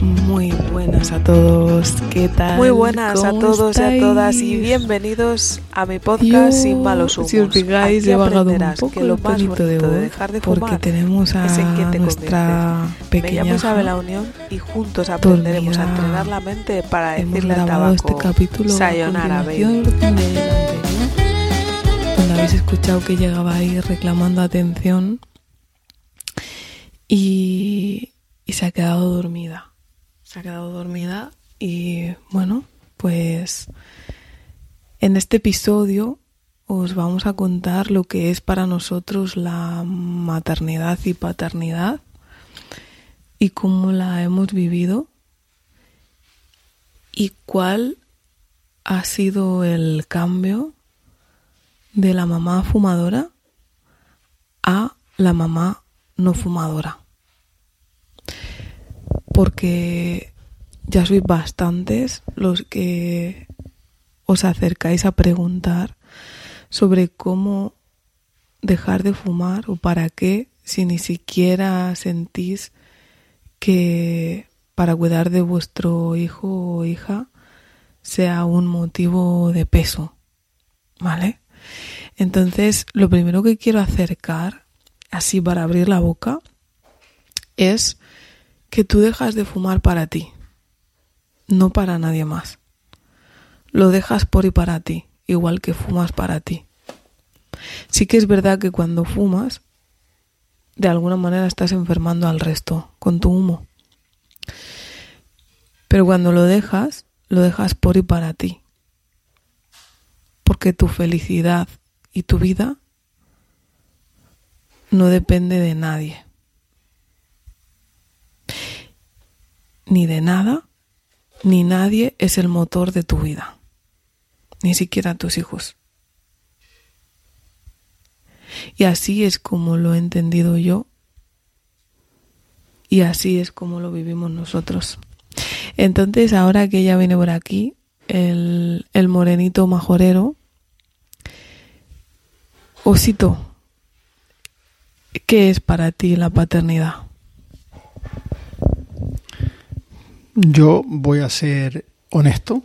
Muy buenas a todos, ¿qué tal? Muy buenas a todos estáis? y a todas y bienvenidos a mi podcast Yo, Sin Malos Humos. Si os fijáis, Aquí he bajado un poco que lo el más de bonito de, voz dejar de porque tenemos a te nuestra Me pequeña llamo Isabel La. Unión y juntos aprenderemos a dormida. entrenar la mente para Hemos decirle al grabado tabaco este capítulo a Sayonara, baby. donde habéis escuchado que llegaba ahí reclamando atención y, y se ha quedado dormida. Se ha quedado dormida y bueno, pues en este episodio os vamos a contar lo que es para nosotros la maternidad y paternidad y cómo la hemos vivido y cuál ha sido el cambio de la mamá fumadora a la mamá no fumadora. Porque ya sois bastantes los que os acercáis a preguntar sobre cómo dejar de fumar o para qué si ni siquiera sentís que para cuidar de vuestro hijo o hija sea un motivo de peso, ¿vale? Entonces, lo primero que quiero acercar, así para abrir la boca, es que tú dejas de fumar para ti, no para nadie más. Lo dejas por y para ti, igual que fumas para ti. Sí que es verdad que cuando fumas, de alguna manera estás enfermando al resto con tu humo. Pero cuando lo dejas, lo dejas por y para ti. Porque tu felicidad y tu vida no depende de nadie. Ni de nada, ni nadie es el motor de tu vida. Ni siquiera tus hijos. Y así es como lo he entendido yo. Y así es como lo vivimos nosotros. Entonces, ahora que ella viene por aquí, el, el morenito majorero, Osito, ¿qué es para ti la paternidad? Yo voy a ser honesto.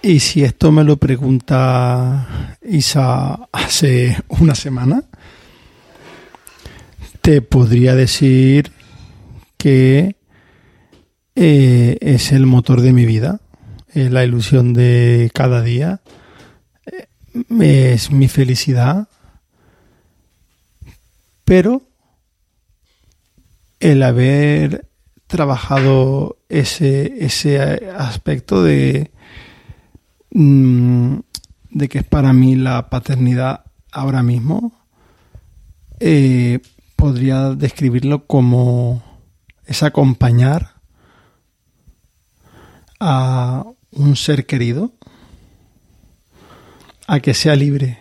Y si esto me lo pregunta Isa hace una semana, te podría decir que eh, es el motor de mi vida, es la ilusión de cada día, eh, es mi felicidad, pero el haber trabajado ese, ese aspecto de, mm, de que es para mí la paternidad ahora mismo, eh, podría describirlo como es acompañar a un ser querido a que sea libre,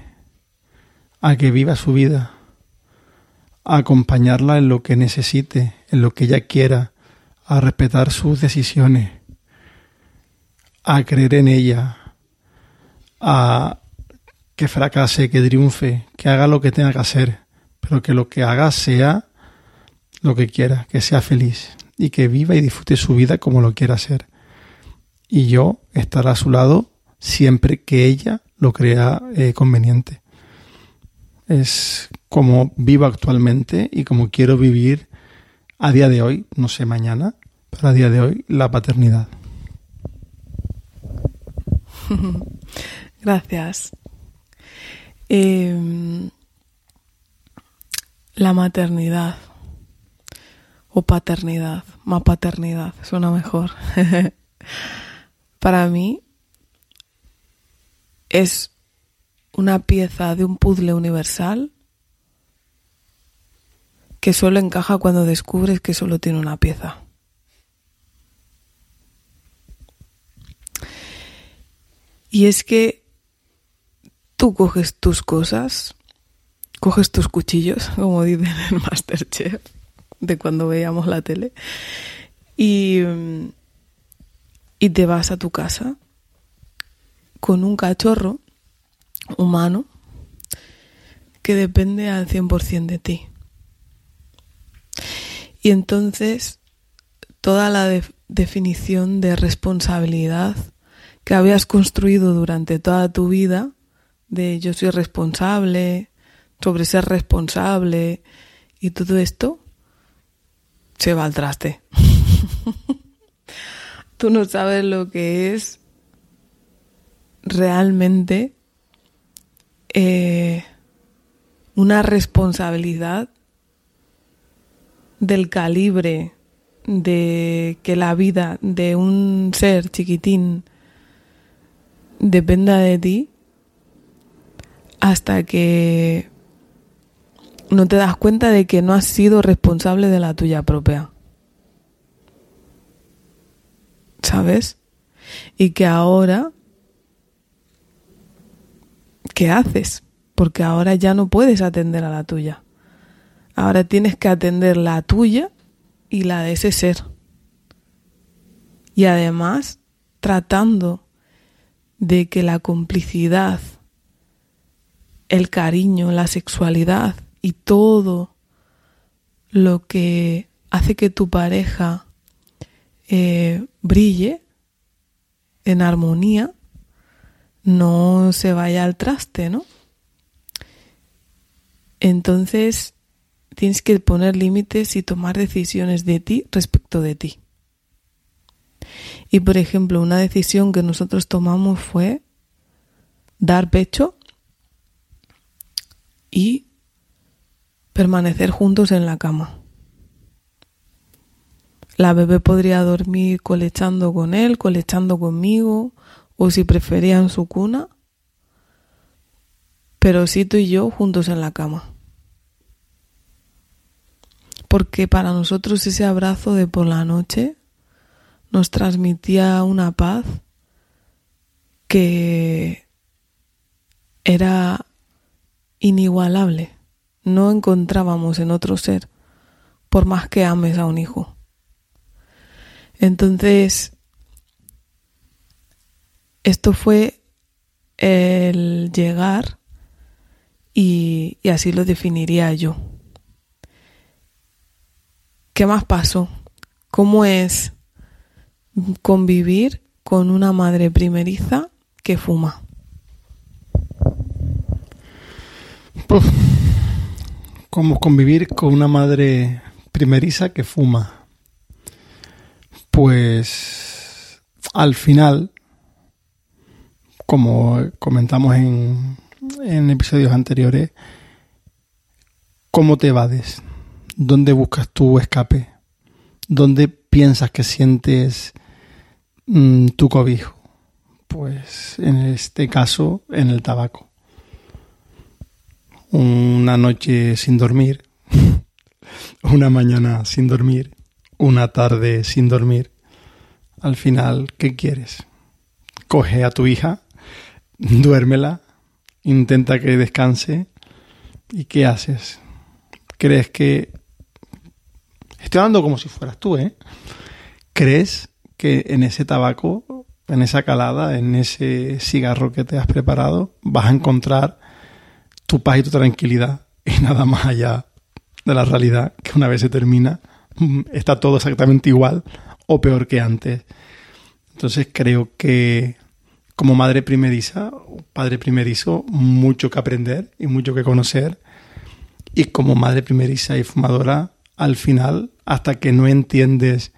a que viva su vida, a acompañarla en lo que necesite, en lo que ella quiera, a respetar sus decisiones, a creer en ella, a que fracase, que triunfe, que haga lo que tenga que hacer, pero que lo que haga sea lo que quiera, que sea feliz y que viva y disfrute su vida como lo quiera hacer. Y yo estar a su lado siempre que ella lo crea eh, conveniente. Es como vivo actualmente y como quiero vivir a día de hoy, no sé mañana, pero a día de hoy, la paternidad. Gracias. Eh, la maternidad o paternidad, más paternidad, suena mejor. Para mí es una pieza de un puzzle universal que solo encaja cuando descubres que solo tiene una pieza. Y es que tú coges tus cosas, coges tus cuchillos, como dicen en Masterchef, de cuando veíamos la tele, y, y te vas a tu casa con un cachorro humano que depende al 100% de ti. Y entonces toda la definición de responsabilidad que habías construido durante toda tu vida, de yo soy responsable, sobre ser responsable y todo esto, se va al traste. Tú no sabes lo que es realmente eh, una responsabilidad del calibre de que la vida de un ser chiquitín dependa de ti hasta que no te das cuenta de que no has sido responsable de la tuya propia. ¿Sabes? Y que ahora, ¿qué haces? Porque ahora ya no puedes atender a la tuya. Ahora tienes que atender la tuya y la de ese ser. Y además, tratando de que la complicidad, el cariño, la sexualidad y todo lo que hace que tu pareja eh, brille en armonía, no se vaya al traste, ¿no? Entonces tienes que poner límites y tomar decisiones de ti respecto de ti. Y por ejemplo, una decisión que nosotros tomamos fue dar pecho y permanecer juntos en la cama. La bebé podría dormir colechando con él, colechando conmigo, o si prefería en su cuna, pero sí tú y yo juntos en la cama. Porque para nosotros ese abrazo de por la noche nos transmitía una paz que era inigualable. No encontrábamos en otro ser, por más que ames a un hijo. Entonces, esto fue el llegar y, y así lo definiría yo. ¿Qué más pasó? ¿Cómo es convivir con una madre primeriza que fuma? ¿Cómo convivir con una madre primeriza que fuma? Pues al final, como comentamos en, en episodios anteriores, ¿cómo te evades? ¿Dónde buscas tu escape? ¿Dónde piensas que sientes mm, tu cobijo? Pues en este caso, en el tabaco. Una noche sin dormir, una mañana sin dormir, una tarde sin dormir. Al final, ¿qué quieres? Coge a tu hija, duérmela, intenta que descanse y ¿qué haces? ¿Crees que Estoy hablando como si fueras tú, ¿eh? ¿Crees que en ese tabaco, en esa calada, en ese cigarro que te has preparado, vas a encontrar tu paz y tu tranquilidad y nada más allá de la realidad que una vez se termina está todo exactamente igual o peor que antes. Entonces creo que como madre primeriza, padre primerizo, mucho que aprender y mucho que conocer. Y como madre primeriza y fumadora, al final, hasta que no entiendes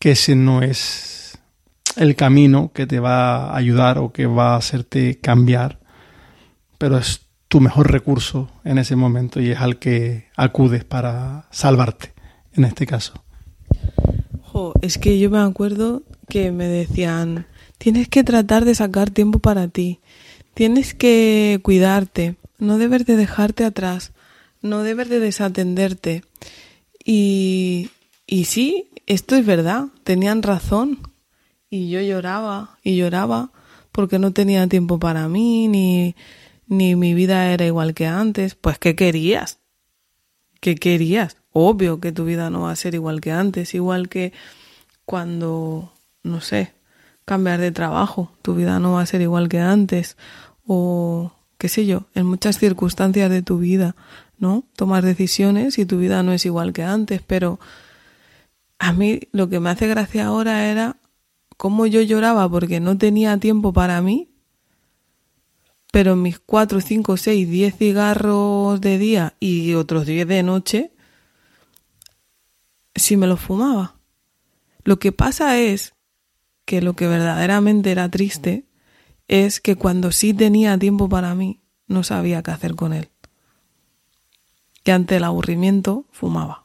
que ese no es el camino que te va a ayudar o que va a hacerte cambiar, pero es tu mejor recurso en ese momento y es al que acudes para salvarte, en este caso. es que yo me acuerdo que me decían, tienes que tratar de sacar tiempo para ti, tienes que cuidarte, no debes de dejarte atrás, no debes de desatenderte. Y, y sí, esto es verdad, tenían razón. Y yo lloraba y lloraba porque no tenía tiempo para mí, ni, ni mi vida era igual que antes. Pues, ¿qué querías? ¿Qué querías? Obvio que tu vida no va a ser igual que antes, igual que cuando, no sé, cambiar de trabajo, tu vida no va a ser igual que antes, o qué sé yo, en muchas circunstancias de tu vida ¿no? Tomar decisiones y tu vida no es igual que antes, pero a mí lo que me hace gracia ahora era cómo yo lloraba porque no tenía tiempo para mí, pero mis 4, 5, 6, 10 cigarros de día y otros 10 de noche, si me los fumaba. Lo que pasa es que lo que verdaderamente era triste es que cuando sí tenía tiempo para mí, no sabía qué hacer con él. Que ante el aburrimiento fumaba.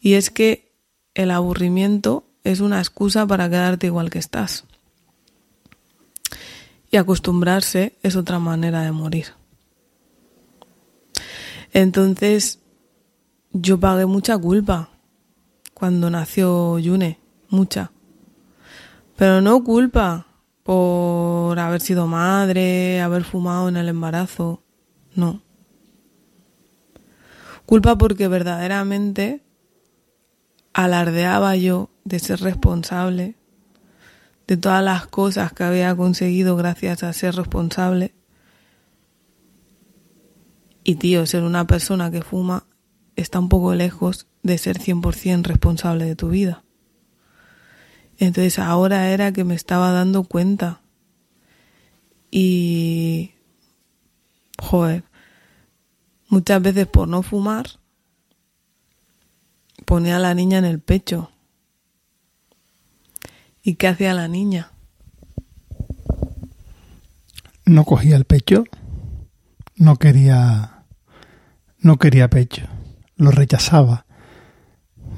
Y es que el aburrimiento es una excusa para quedarte igual que estás. Y acostumbrarse es otra manera de morir. Entonces, yo pagué mucha culpa cuando nació Yune, mucha. Pero no culpa por haber sido madre, haber fumado en el embarazo, no. Culpa porque verdaderamente alardeaba yo de ser responsable de todas las cosas que había conseguido gracias a ser responsable. Y tío, ser una persona que fuma está un poco lejos de ser 100% responsable de tu vida. Entonces ahora era que me estaba dando cuenta. Y... Joder. Muchas veces por no fumar ponía a la niña en el pecho. ¿Y qué hacía la niña? No cogía el pecho, no quería, no quería pecho, lo rechazaba,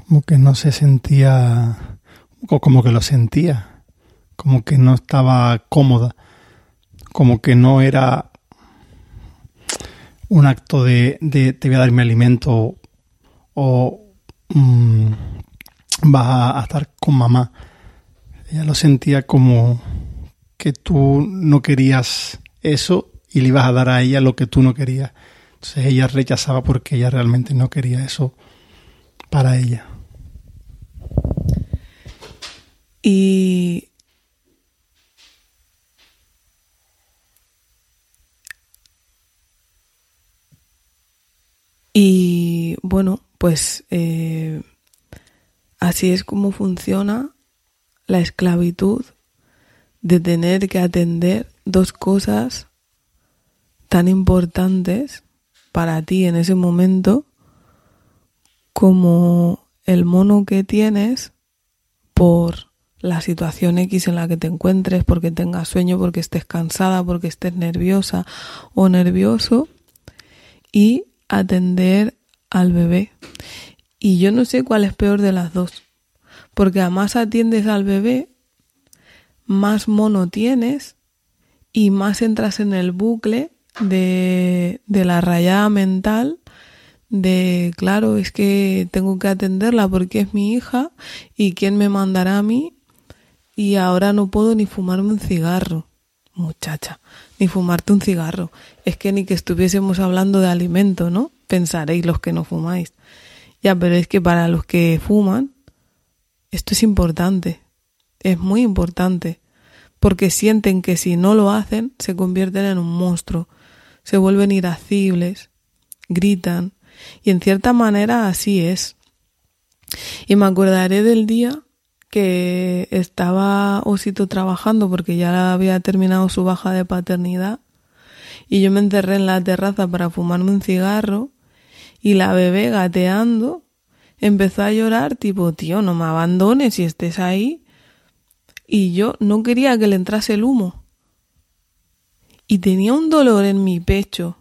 como que no se sentía, como que lo sentía, como que no estaba cómoda, como que no era un acto de, te voy a dar mi alimento o mmm, vas a, estar con mamá. Ella lo sentía como que tú no querías eso y le ibas a dar a ella lo que tú no querías. Entonces ella rechazaba porque ella realmente no quería eso para ella. Y y bueno, pues eh, así es como funciona la esclavitud de tener que atender dos cosas tan importantes para ti en ese momento como el mono que tienes por la situación X en la que te encuentres, porque tengas sueño, porque estés cansada, porque estés nerviosa o nervioso, y atender al bebé. Y yo no sé cuál es peor de las dos. Porque a más atiendes al bebé, más mono tienes y más entras en el bucle de, de la rayada mental de, claro, es que tengo que atenderla porque es mi hija y quién me mandará a mí y ahora no puedo ni fumarme un cigarro. Muchacha, ni fumarte un cigarro. Es que ni que estuviésemos hablando de alimento, ¿no? pensaréis los que no fumáis. Ya, pero es que para los que fuman, esto es importante, es muy importante, porque sienten que si no lo hacen, se convierten en un monstruo, se vuelven irascibles, gritan, y en cierta manera así es. Y me acordaré del día que estaba Osito trabajando porque ya había terminado su baja de paternidad y yo me encerré en la terraza para fumarme un cigarro y la bebé gateando empezó a llorar tipo, tío, no me abandones si estés ahí. Y yo no quería que le entrase el humo. Y tenía un dolor en mi pecho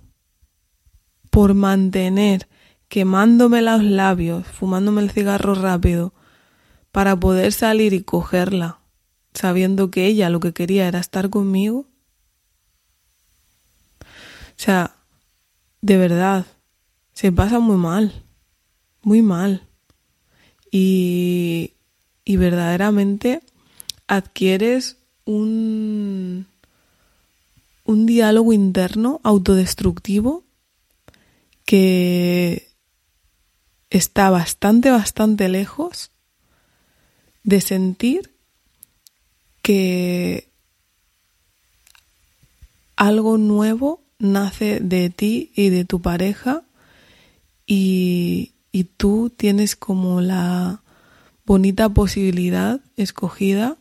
por mantener quemándome los labios, fumándome el cigarro rápido, para poder salir y cogerla, sabiendo que ella lo que quería era estar conmigo. O sea, de verdad, se pasa muy mal, muy mal. Y, y verdaderamente adquieres un, un diálogo interno autodestructivo que está bastante, bastante lejos de sentir que algo nuevo nace de ti y de tu pareja y, y tú tienes como la bonita posibilidad escogida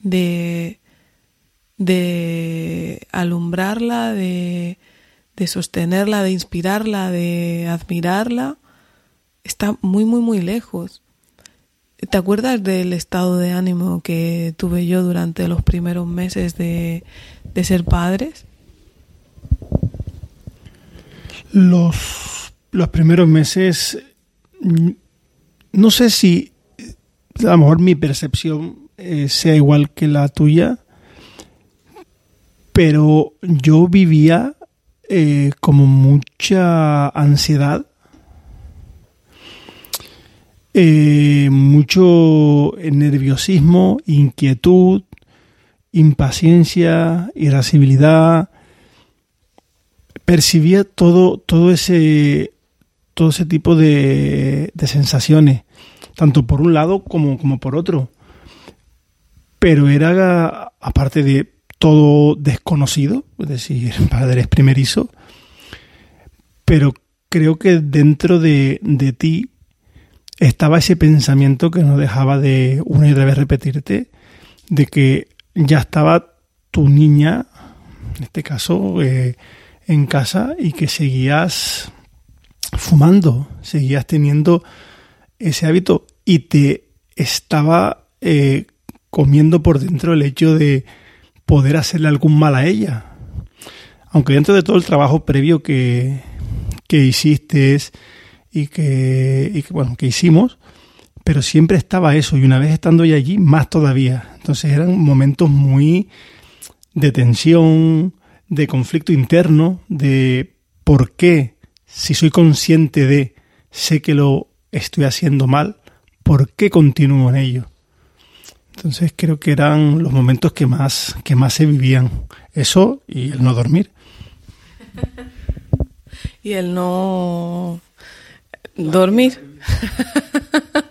de, de alumbrarla, de, de sostenerla, de inspirarla, de admirarla, está muy, muy, muy lejos. ¿Te acuerdas del estado de ánimo que tuve yo durante los primeros meses de, de ser padres? Los, los primeros meses, mm, no sé si a lo mejor mi percepción eh, sea igual que la tuya, pero yo vivía eh, como mucha ansiedad, eh, mucho nerviosismo, inquietud, impaciencia, irascibilidad. Percibía todo, todo ese todo ese tipo de, de sensaciones, tanto por un lado como, como por otro. Pero era, aparte de todo desconocido, es decir, padres primerizo, pero creo que dentro de, de ti estaba ese pensamiento que no dejaba de una y otra vez repetirte, de que ya estaba tu niña, en este caso, eh, en casa y que seguías fumando, seguías teniendo ese hábito y te estaba eh, comiendo por dentro el hecho de poder hacerle algún mal a ella. Aunque dentro de todo el trabajo previo que, que hiciste y que, y que, bueno, que hicimos, pero siempre estaba eso y una vez estando ya allí, más todavía. Entonces eran momentos muy de tensión, de conflicto interno, de por qué, si soy consciente de, sé que lo estoy haciendo mal, ¿por qué continúo en ello? Entonces creo que eran los momentos que más, que más se vivían. Eso y el no dormir. y el no dormir.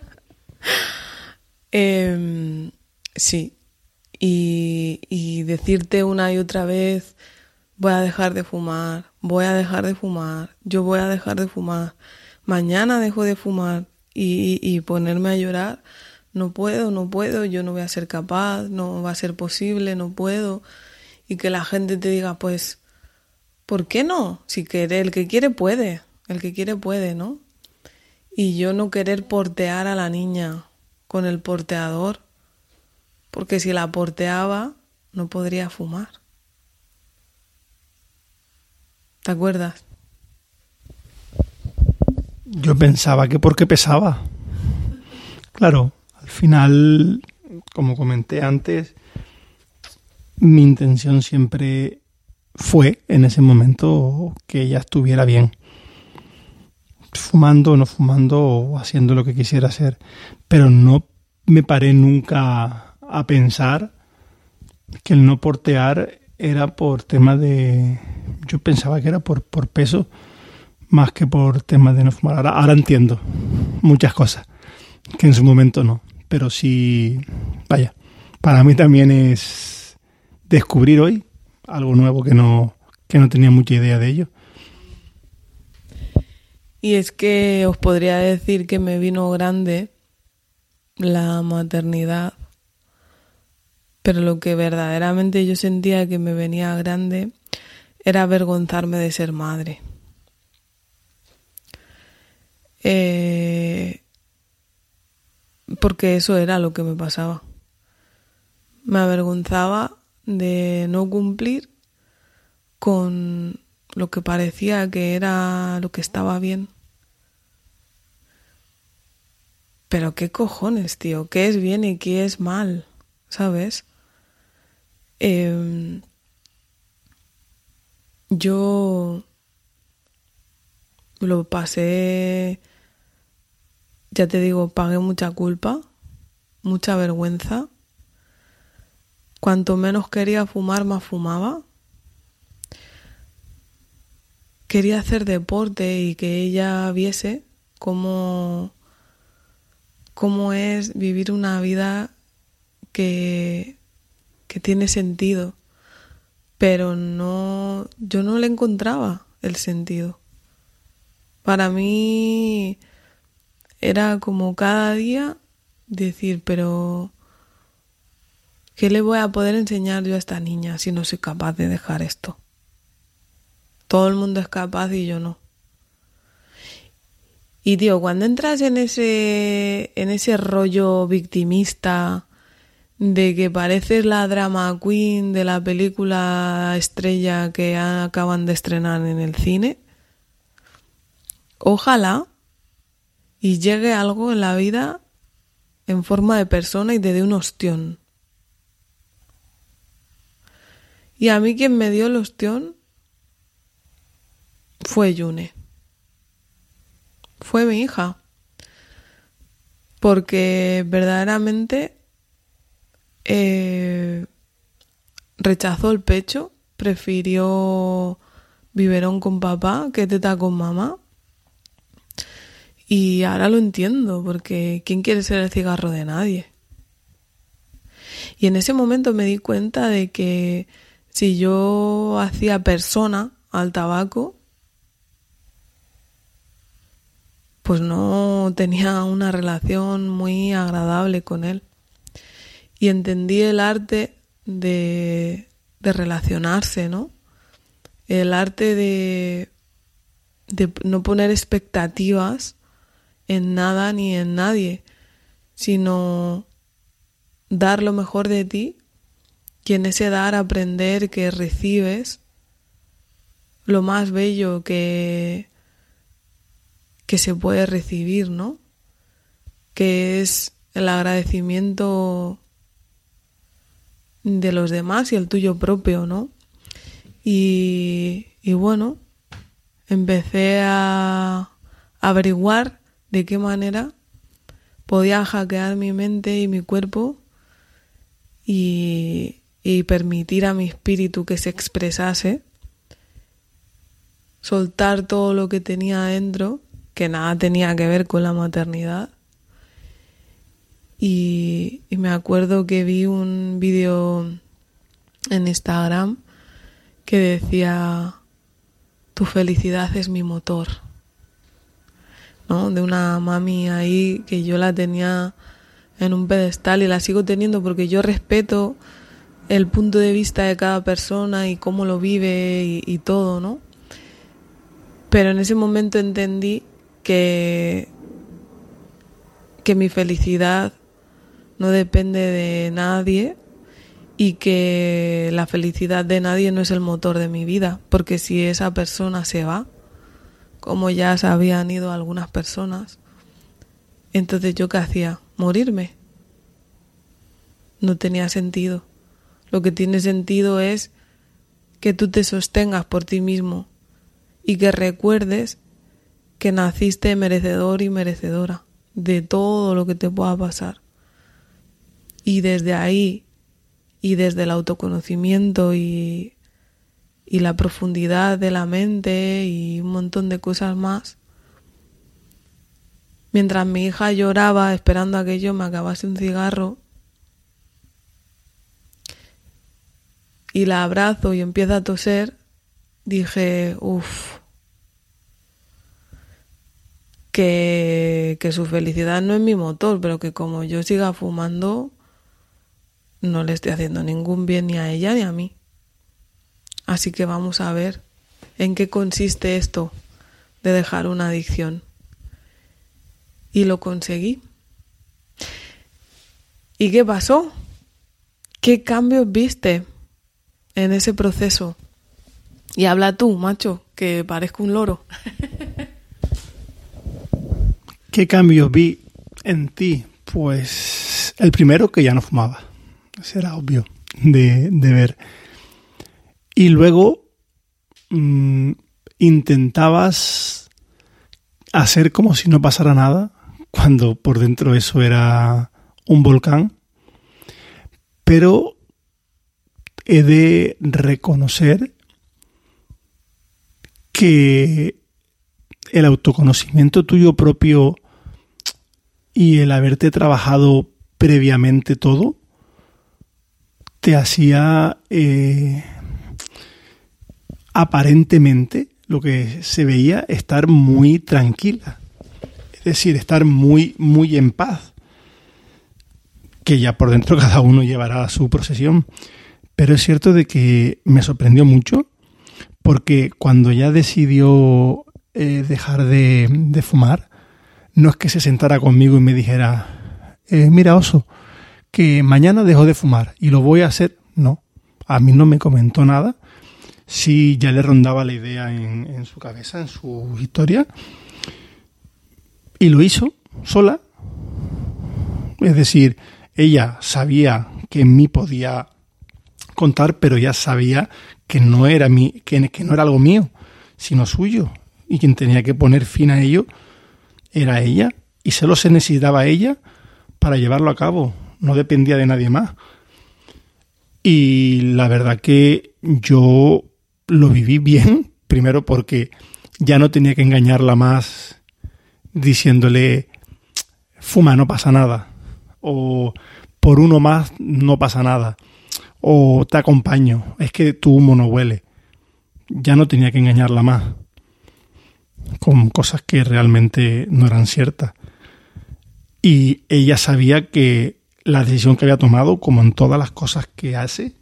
eh, sí. Y, y decirte una y otra vez, voy a dejar de fumar, voy a dejar de fumar, yo voy a dejar de fumar, mañana dejo de fumar y, y ponerme a llorar no puedo, no puedo, yo no voy a ser capaz, no va a ser posible, no puedo. Y que la gente te diga, pues, ¿por qué no? Si quiere, el que quiere puede, el que quiere puede, ¿no? Y yo no querer portear a la niña con el porteador, porque si la porteaba no podría fumar. ¿Te acuerdas? Yo pensaba que porque pesaba. Claro, al final, como comenté antes, mi intención siempre fue en ese momento que ella estuviera bien. Fumando o no fumando o haciendo lo que quisiera hacer. Pero no me paré nunca a pensar que el no portear era por tema de... Yo pensaba que era por, por peso más que por tema de no fumar. Ahora, ahora entiendo muchas cosas que en su momento no pero sí, vaya, para mí también es descubrir hoy algo nuevo que no, que no tenía mucha idea de ello. Y es que os podría decir que me vino grande la maternidad, pero lo que verdaderamente yo sentía que me venía grande era avergonzarme de ser madre. Eh, porque eso era lo que me pasaba. Me avergonzaba de no cumplir con lo que parecía que era lo que estaba bien. Pero qué cojones, tío, qué es bien y qué es mal, ¿sabes? Em, yo lo pasé ya te digo, pagué mucha culpa, mucha vergüenza. Cuanto menos quería fumar, más fumaba. Quería hacer deporte y que ella viese cómo, cómo es vivir una vida que, que tiene sentido. Pero no, yo no le encontraba el sentido. Para mí era como cada día decir, pero ¿qué le voy a poder enseñar yo a esta niña si no soy capaz de dejar esto? Todo el mundo es capaz y yo no. Y tío, cuando entras en ese en ese rollo victimista de que pareces la drama queen de la película estrella que acaban de estrenar en el cine, ojalá y llegue algo en la vida en forma de persona y te dé un ostión. Y a mí quien me dio el ostión fue Yune. Fue mi hija. Porque verdaderamente eh, rechazó el pecho, prefirió biberón con papá que teta con mamá. Y ahora lo entiendo, porque ¿quién quiere ser el cigarro de nadie? Y en ese momento me di cuenta de que si yo hacía persona al tabaco, pues no tenía una relación muy agradable con él y entendí el arte de, de relacionarse, ¿no? El arte de, de no poner expectativas en nada ni en nadie, sino dar lo mejor de ti y en ese dar aprender que recibes lo más bello que, que se puede recibir, ¿no? Que es el agradecimiento de los demás y el tuyo propio, ¿no? Y, bueno, empecé a averiguar de qué manera podía hackear mi mente y mi cuerpo y, y permitir a mi espíritu que se expresase, soltar todo lo que tenía adentro, que nada tenía que ver con la maternidad, y, me acuerdo que vi un vídeo en Instagram que decía, tu felicidad es mi motor. ¿no? De una mami ahí que yo la tenía en un pedestal y la sigo teniendo porque yo respeto el punto de vista de cada persona y cómo lo vive y, y todo, ¿no? Pero en ese momento entendí que, que mi felicidad no depende de nadie y que la felicidad de nadie no es el motor de mi vida, porque si esa persona se va, como ya se habían ido algunas personas, entonces yo qué hacía? Morirme. No tenía sentido. Lo que tiene sentido es que tú te sostengas por ti mismo y que recuerdes que naciste merecedor y merecedora de todo lo que te pueda pasar. Y desde ahí, y desde el autoconocimiento y, y la profundidad de la mente y un montón de cosas más, mientras mi hija lloraba esperando a que yo me acabase un cigarro, y la abrazo y empieza a toser, dije, uff, que, que, su felicidad no es mi motor, pero que como yo siga fumando, no le estoy haciendo ningún bien ni a ella ni a mí. Así que vamos a ver en qué consiste esto de dejar una adicción. Y lo conseguí. ¿Y qué pasó? ¿Qué cambios viste en ese proceso? Y habla tú, macho, que parezco un loro. ¿Qué cambios vi en ti? Pues el primero que ya no fumaba será obvio de, ver. Y luego mm, intentabas hacer como si no pasara nada, cuando por dentro eso era un volcán, pero he de reconocer que el autoconocimiento tuyo propio y el haberte trabajado previamente todo te hacía eh, aparentemente lo que se veía estar muy tranquila. Es decir, estar muy, muy en paz. Que ya por dentro cada uno llevará su procesión. Pero es cierto de que me sorprendió mucho porque cuando ya decidió eh, dejar de, de, fumar, no es que se sentara conmigo y me dijera, eh, mira oso, que mañana dejo de fumar y lo voy a hacer. No, a mí no me comentó nada. Sí, ya le rondaba la idea en, su cabeza, en su historia. Y lo hizo sola. Es decir, ella sabía que en mí podía contar, pero ya sabía que no era mi, que no era algo mío, sino suyo. Y quien tenía que poner fin a ello era ella. Y solo se necesitaba ella para llevarlo a cabo. No dependía de nadie más. Y la verdad que yo lo viví bien, primero porque ya no tenía que engañarla más diciéndole, fuma, no pasa nada, o por uno más no pasa nada, o te acompaño, es que tu humo no huele. Ya no tenía que engañarla más con cosas que realmente no eran ciertas. Y ella sabía que la decisión que había tomado, como en todas las cosas que hace,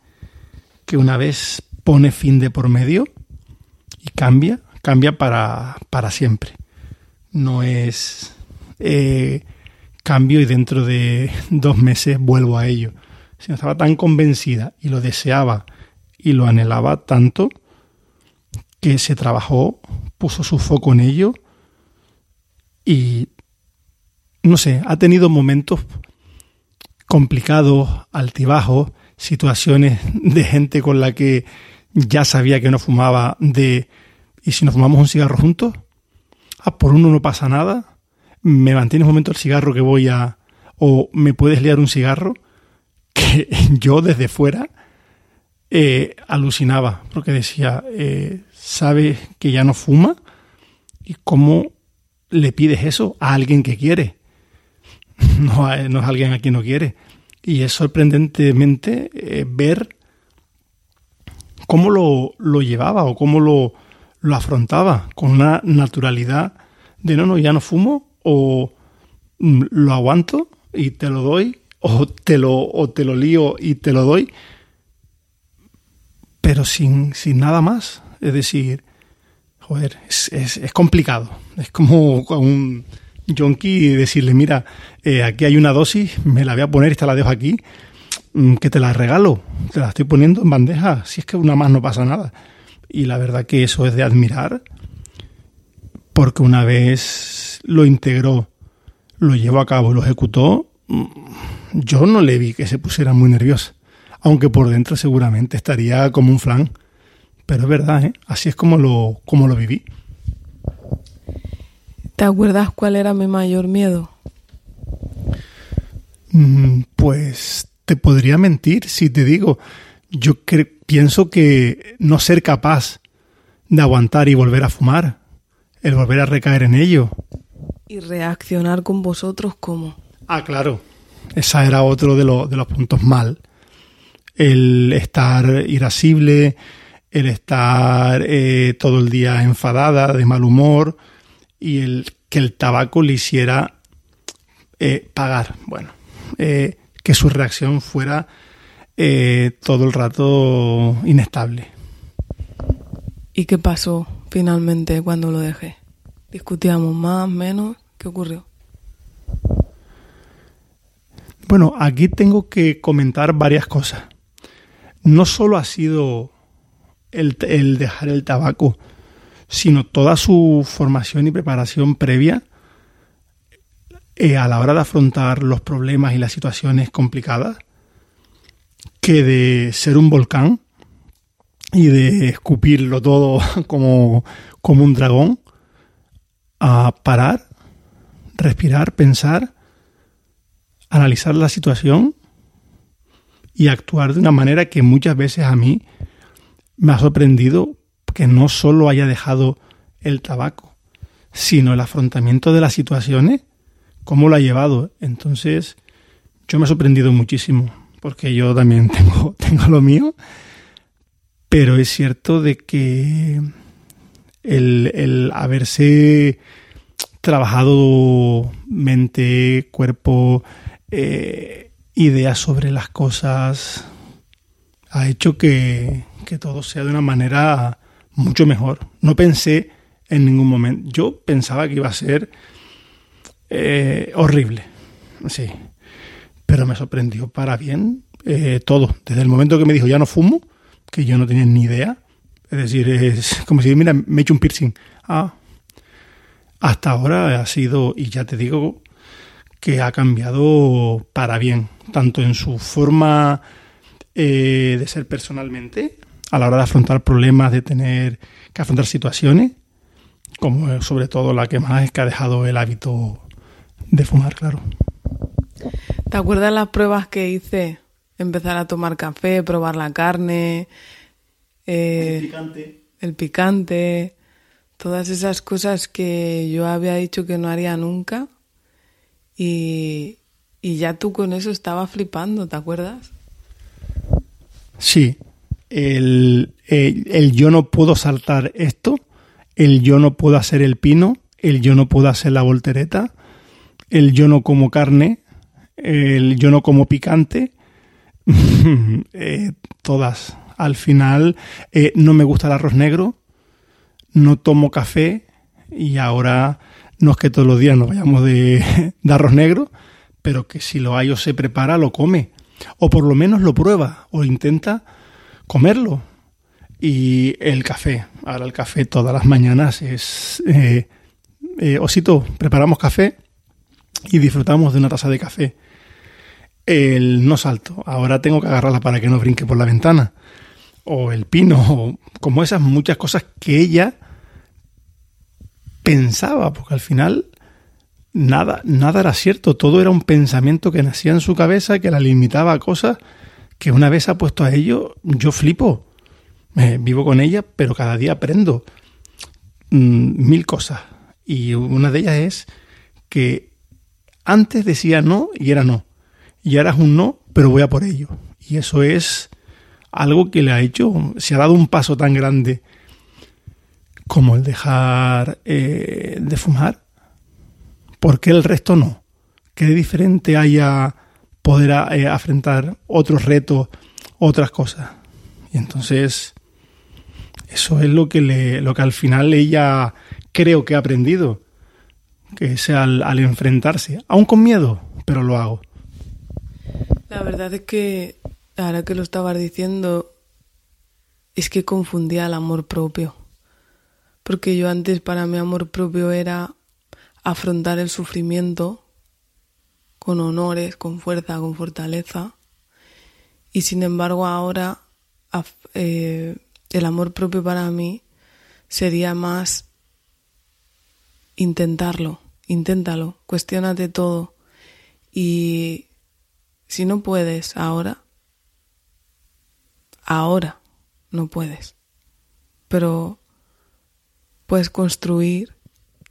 que una vez pone fin de por medio y cambia, cambia para, para siempre. No es eh, cambio y dentro de dos meses vuelvo a ello. Sino estaba tan convencida y lo deseaba y lo anhelaba tanto que se trabajó, puso su foco en ello y no sé, ha tenido momentos complicados, altibajos, situaciones de gente con la que ya sabía que no fumaba, de ¿y si nos fumamos un cigarro juntos? Ah, por uno no pasa nada. ¿Me mantienes un momento el cigarro que voy a... o me puedes liar un cigarro? Que yo desde fuera eh, alucinaba, porque decía, eh, ¿sabes que ya no fuma? ¿Y cómo le pides eso a alguien que quiere? No, no es alguien a quien no quiere. Y es sorprendentemente eh, ver cómo lo, lo, llevaba o cómo lo, lo afrontaba con una naturalidad de no, no, ya no fumo o mm, lo aguanto y te lo doy o te lo, o te lo lío y te lo doy, pero sin, sin nada más. Es decir, joder, es, complicado. Es como un yonki decirle, mira, eh, aquí hay una dosis, me la voy a poner y te la dejo aquí, mm, que te la regalo, te la estoy poniendo en bandeja, si es que una más no pasa nada. Y la verdad que eso es de admirar, porque una vez lo integró, lo llevó a cabo, lo ejecutó, mm, yo no le vi que se pusiera muy nervioso, aunque por dentro seguramente estaría como un flan. Pero es verdad, ¿eh? así es como lo, como lo viví. ¿Te acuerdas cuál era mi mayor miedo? Mm, pues te podría mentir si te digo, yo pienso que no ser capaz de aguantar y volver a fumar, el volver a recaer en ello. ¿Y reaccionar con vosotros cómo? Ah, claro. Esa era otro de, lo, de los puntos mal. El estar irascible, el estar eh, todo el día enfadada, de mal humor, y el que el tabaco le hiciera eh, pagar. Bueno, eh, que su reacción fuera todo el rato inestable. ¿Y qué pasó finalmente cuando lo dejé? ¿Discutíamos más, menos? ¿Qué ocurrió? Bueno, aquí tengo que comentar varias cosas. No solo ha sido el, dejar el tabaco, sino toda su formación y preparación previa eh, a la hora de afrontar los problemas y las situaciones complicadas, que de ser un volcán y de escupirlo todo como, como un dragón, a parar, respirar, pensar, analizar la situación y actuar de una manera que muchas veces a mí me ha sorprendido que no solo haya dejado el tabaco, sino el afrontamiento de las situaciones, cómo lo ha llevado. Entonces, yo me he sorprendido muchísimo, porque yo también tengo, tengo lo mío, pero es cierto de que el, el haberse trabajado mente, cuerpo, eh, ideas sobre las cosas, ha hecho que, que todo sea de una manera mucho mejor. No pensé en ningún momento. Yo pensaba que iba a ser eh, horrible, sí. Pero me sorprendió para bien eh, todo. Desde el momento que me dijo ya no fumo, que yo no tenía ni idea. Es decir, es como si, mira, me he hecho un piercing. Ah, hasta ahora ha sido, y ya te digo, que ha cambiado para bien, tanto en su forma eh, de ser personalmente, a la hora de afrontar problemas, de tener que afrontar situaciones, como sobre todo la que más es que ha dejado el hábito de fumar, claro. ¿Te acuerdas las pruebas que hice? Empezar a tomar café, probar la carne, eh, el picante. El picante, todas esas cosas que yo había dicho que no haría nunca. Y, y ya tú con eso estaba flipando, ¿te acuerdas? Sí, el, el, yo no puedo saltar esto, el yo no puedo hacer el pino, el yo no puedo hacer la voltereta, el yo no como carne, el yo no como picante, eh, todas. Al final eh, no me gusta el arroz negro, no tomo café y ahora no es que todos los días nos vayamos de, de arroz negro, pero que si lo hay o se prepara, lo come. O por lo menos lo prueba o intenta comerlo. Y el café. Ahora el café todas las mañanas es... Eh, eh, osito, preparamos café y disfrutamos de una taza de café. El no salto. Ahora tengo que agarrarla para que no brinque por la ventana. O el pino. O como esas muchas cosas que ella pensaba. Porque al final nada, nada era cierto. Todo era un pensamiento que nacía en su cabeza que la limitaba a cosas que una vez ha puesto a ello, yo flipo. vivo con ella, pero cada día aprendo mm, mil cosas. Y una de ellas es que antes decía no y era no. Y ahora es un no, pero voy a por ello. Y eso es algo que le ha hecho, se ha dado un paso tan grande como el dejar eh, de fumar. ¿Por qué el resto no? ¿Qué diferente haya poder eh, afrontar otros retos, otras cosas. Y entonces, eso es lo que, le, lo que al final ella creo que ha aprendido, que es al, al enfrentarse, aún con miedo, pero lo hago. La verdad es que, ahora que lo estabas diciendo, es que confundía el amor propio. Porque yo antes para mi amor propio era afrontar el sufrimiento con honores, con fuerza, con fortaleza. Y sin embargo ahora eh, el amor propio para mí sería más intentarlo, inténtalo, cuestionate todo. Y si no puedes ahora, ahora no puedes. Pero puedes construir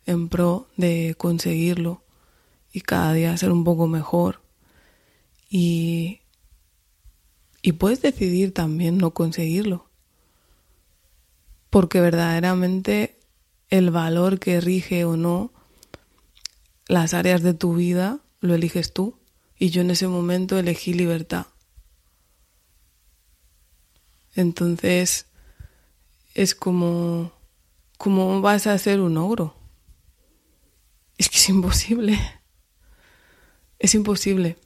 en pro de conseguirlo y cada día ser un poco mejor. Y, y puedes decidir también no conseguirlo. Porque verdaderamente el valor que rige o no las áreas de tu vida lo eliges tú. Y yo en ese momento elegí libertad. Entonces es como, como vas a ser un ogro. Es que es imposible. Es imposible.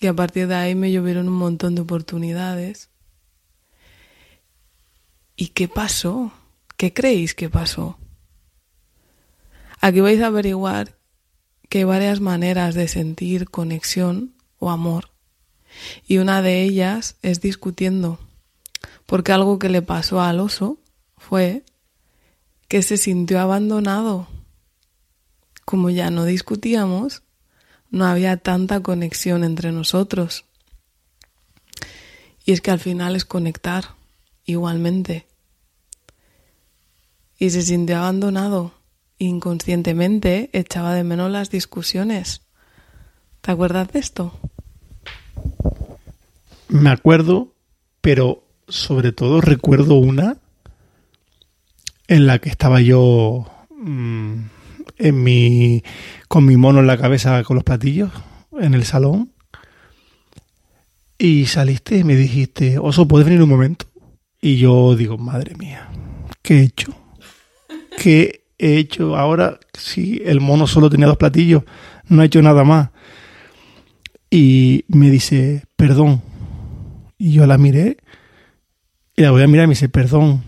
Y a partir de ahí me llovieron un montón de oportunidades. ¿Y qué pasó? ¿Qué creéis que pasó? Aquí vais a averiguar que hay varias maneras de sentir conexión o amor. Y una de ellas es discutiendo. Porque algo que le pasó al oso fue que se sintió abandonado. Como ya no discutíamos, no había tanta conexión entre nosotros. Y es que al final es conectar igualmente. Y se sintió abandonado. Inconscientemente echaba de menos las discusiones. ¿Te acuerdas de esto? Me acuerdo, pero sobre todo recuerdo una en la que estaba yo mm, en mi, con mi mono en la cabeza con los platillos en el salón. Y saliste y me dijiste, Oso, ¿puedes venir un momento? Y yo digo, madre mía, ¿qué he hecho? ¿Qué he hecho ahora? Si el mono solo tenía dos platillos, no ha hecho nada más. Y me dice, perdón. Y yo la miré y la voy a mirar y me dice, perdón.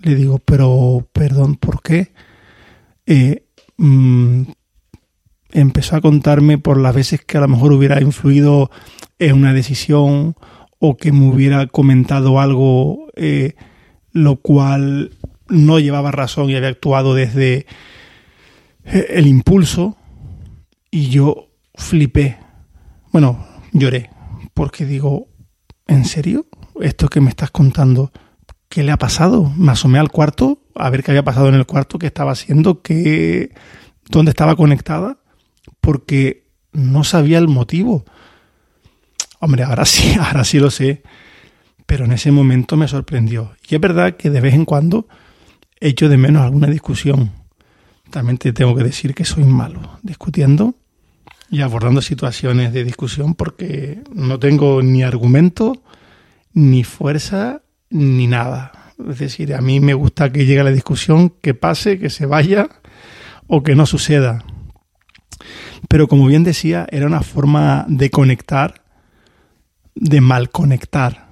Le digo, pero, perdón, ¿por qué? Eh, mm, empezó a contarme por las veces que a lo mejor hubiera influido en una decisión o que me hubiera comentado algo eh, lo cual no llevaba razón y había actuado desde eh, el impulso y yo flipé. Bueno, lloré porque digo, ¿en serio? ¿Esto que me estás contando? ¿Qué le ha pasado? Me asomé al cuarto a ver qué había pasado en el cuarto, qué estaba haciendo, qué, dónde estaba conectada porque no sabía el motivo. Hombre, ahora sí, ahora sí lo sé, pero en ese momento me sorprendió. Y es verdad que de vez en cuando echo de menos alguna discusión. También te tengo que decir que soy malo discutiendo y abordando situaciones de discusión porque no tengo ni argumento, ni fuerza, ni nada. Es decir, a mí me gusta que llegue la discusión, que pase, que se vaya o que no suceda. Pero como bien decía, era una forma de conectar, de mal conectar,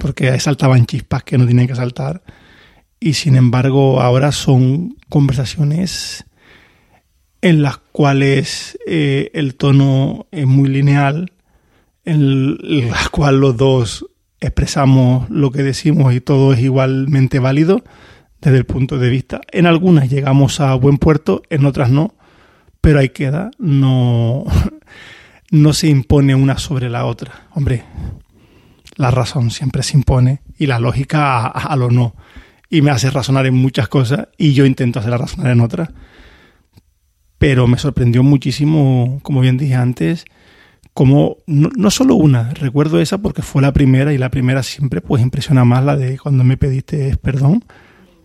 porque saltaban chispas que no tenían que saltar. Y sin embargo, ahora son conversaciones en las cuales eh, el tono es muy lineal, en las cuales los dos expresamos lo que decimos y todo es igualmente válido desde el punto de vista. En algunas llegamos a buen puerto, en otras no, pero ahí queda, no, no se impone una sobre la otra. Hombre, la razón siempre se impone y la lógica a, lo no. Y me hace razonar en muchas cosas y yo intento hacerla razonar en otras. Pero me sorprendió muchísimo, como bien dije antes, como no, no, solo una, recuerdo esa porque fue la primera y la primera siempre pues impresiona más la de cuando me pediste perdón,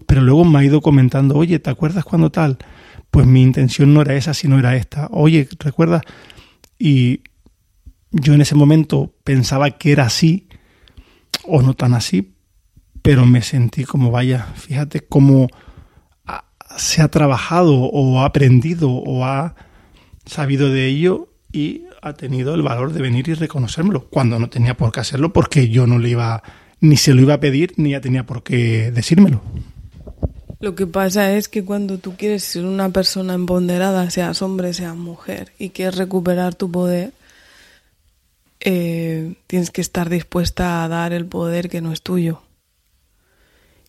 pero luego me ha ido comentando, oye, ¿te acuerdas cuando tal? Pues mi intención no era esa, sino era esta. Oye, ¿recuerdas? Y yo en ese momento pensaba que era así, o no tan así, pero me sentí como, vaya, fíjate cómo se ha trabajado o ha aprendido o ha sabido de ello y ha tenido el valor de venir y reconocérmelo, cuando no tenía por qué hacerlo porque yo no le iba, ni se lo iba a pedir, ni ya tenía por qué decírmelo. Lo que pasa es que cuando tú quieres ser una persona empoderada, seas hombre, seas mujer, y quieres recuperar tu poder, eh, tienes que estar dispuesta a dar el poder que no es tuyo.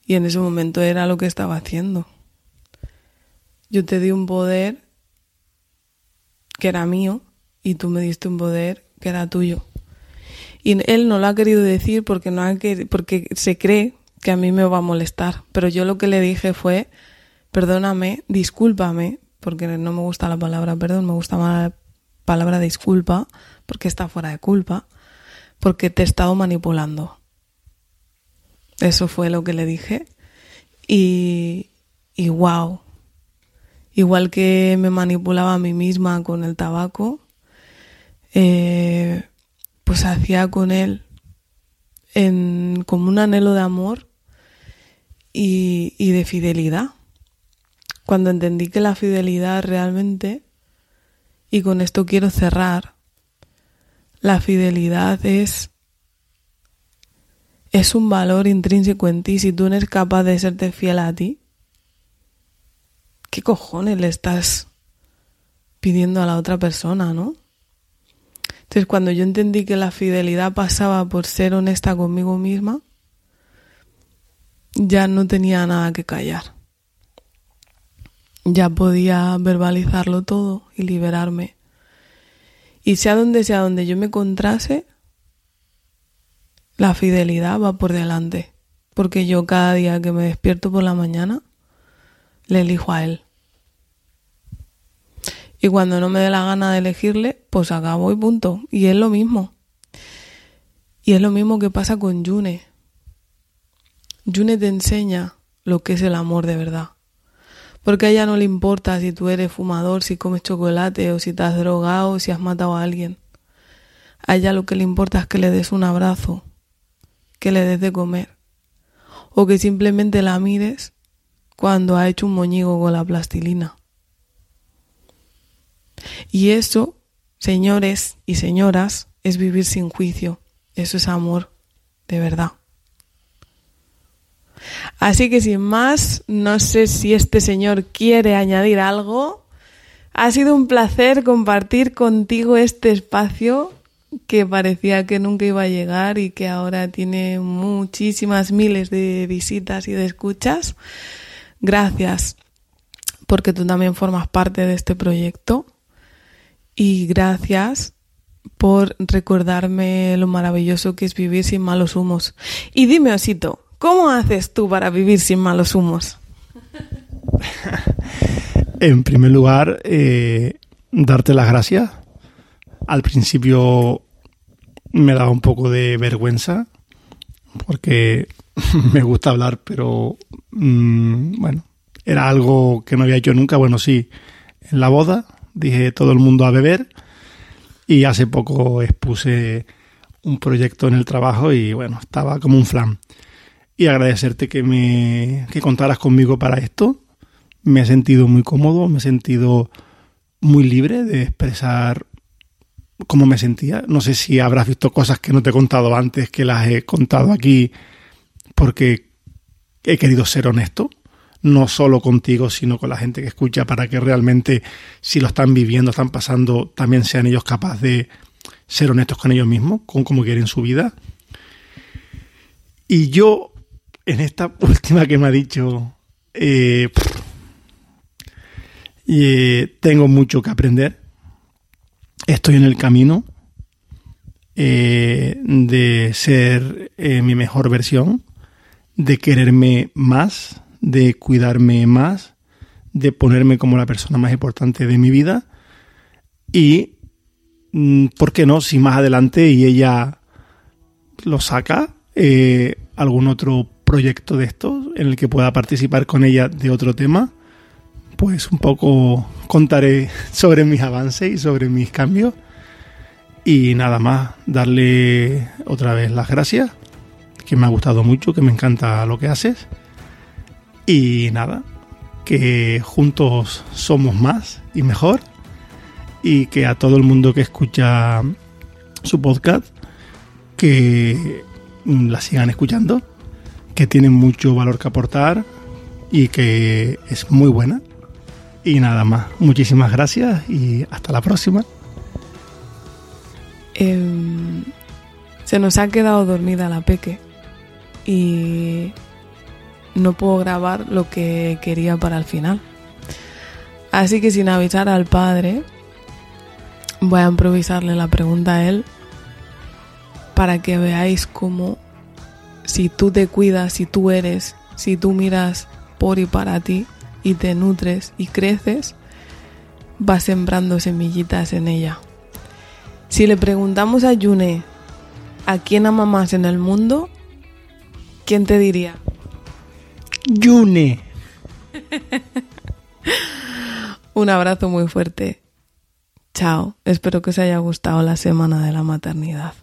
Y en ese momento era lo que estaba haciendo. Yo te di un poder que era mío y tú me diste un poder que era tuyo. Y él no lo ha querido decir porque, no ha porque se cree que a mí me va a molestar. Pero yo lo que le dije fue, perdóname, discúlpame, porque no me gusta la palabra perdón, me gusta más la palabra disculpa, porque está fuera de culpa, porque te he estado manipulando. Eso fue lo que le dije. Y, y wow. Igual que me manipulaba a mí misma con el tabaco, eh, pues hacía con él en, como un anhelo de amor y, de fidelidad. Cuando entendí que la fidelidad realmente, y con esto quiero cerrar, la fidelidad es, es un valor intrínseco en ti. Si tú eres capaz de serte fiel a ti, ¿qué cojones le estás pidiendo a la otra persona, no? Entonces, cuando yo entendí que la fidelidad pasaba por ser honesta conmigo misma, ya no tenía nada que callar. Ya podía verbalizarlo todo y liberarme. Y sea donde sea donde yo me encontrase, la fidelidad va por delante. Porque yo cada día que me despierto por la mañana, le elijo a él. Y cuando no me dé la gana de elegirle, pues acabo y punto. Y es lo mismo. Y es lo mismo que pasa con June. June te enseña lo que es el amor de verdad. Porque a ella no le importa si tú eres fumador, si comes chocolate o si te has drogado o si has matado a alguien. A ella lo que le importa es que le des un abrazo, que le des de comer o que simplemente la mires cuando ha hecho un moñigo con la plastilina. Y eso, señores y señoras, es vivir sin juicio. Eso es amor, de verdad. Así que sin más, no sé si este señor quiere añadir algo. Ha sido un placer compartir contigo este espacio que parecía que nunca iba a llegar y que ahora tiene muchísimas miles de visitas y de escuchas. Gracias porque tú también formas parte de este proyecto y gracias por recordarme lo maravilloso que es vivir sin malos humos. Y dime, Osito, ¿Cómo haces tú para vivir sin malos humos? en primer lugar, eh, darte las gracias. Al principio me daba un poco de vergüenza porque me gusta hablar, pero mm, bueno, era algo que no había hecho nunca. Bueno, sí, en la boda dije todo el mundo a beber y hace poco expuse un proyecto en el trabajo y bueno, estaba como un flan y agradecerte que me que contaras conmigo para esto. Me he sentido muy cómodo, me he sentido muy libre de expresar cómo me sentía. No sé si habrás visto cosas que no te he contado antes, que las he contado aquí porque he querido ser honesto, no solo contigo, sino con la gente que escucha, para que realmente, si lo están viviendo, están pasando, también sean ellos capaces de ser honestos con ellos mismos, con cómo quieren su vida. Y yo en esta última que me ha dicho, eh, eh, tengo mucho que aprender. Estoy en el camino eh, de ser mi mejor versión, de quererme más, de cuidarme más, de ponerme como la persona más importante de mi vida. Y, mm, ¿por qué no? Si más adelante y ella lo saca, algún otro proyecto de estos en el que pueda participar con ella de otro tema, pues un poco contaré sobre mis avances y sobre mis cambios. Y nada más, darle otra vez las gracias, que me ha gustado mucho, que me encanta lo que haces. Y nada, que juntos somos más y mejor. Y que a todo el mundo que escucha su podcast, que la sigan escuchando que tiene mucho valor que aportar y que es muy buena. Y nada más, muchísimas gracias y hasta la próxima. Em, se nos ha quedado dormida la peque y no puedo grabar lo que quería para el final. Así que sin avisar al padre, voy a improvisarle la pregunta a él para que veáis cómo si tú te cuidas, si tú eres, si tú miras por y para ti y te nutres y creces, vas sembrando semillitas en ella. Si le preguntamos a Yune a quién ama más en el mundo, ¿quién te diría? Yune. Un abrazo muy fuerte. Chao. Espero que os haya gustado la semana de la maternidad.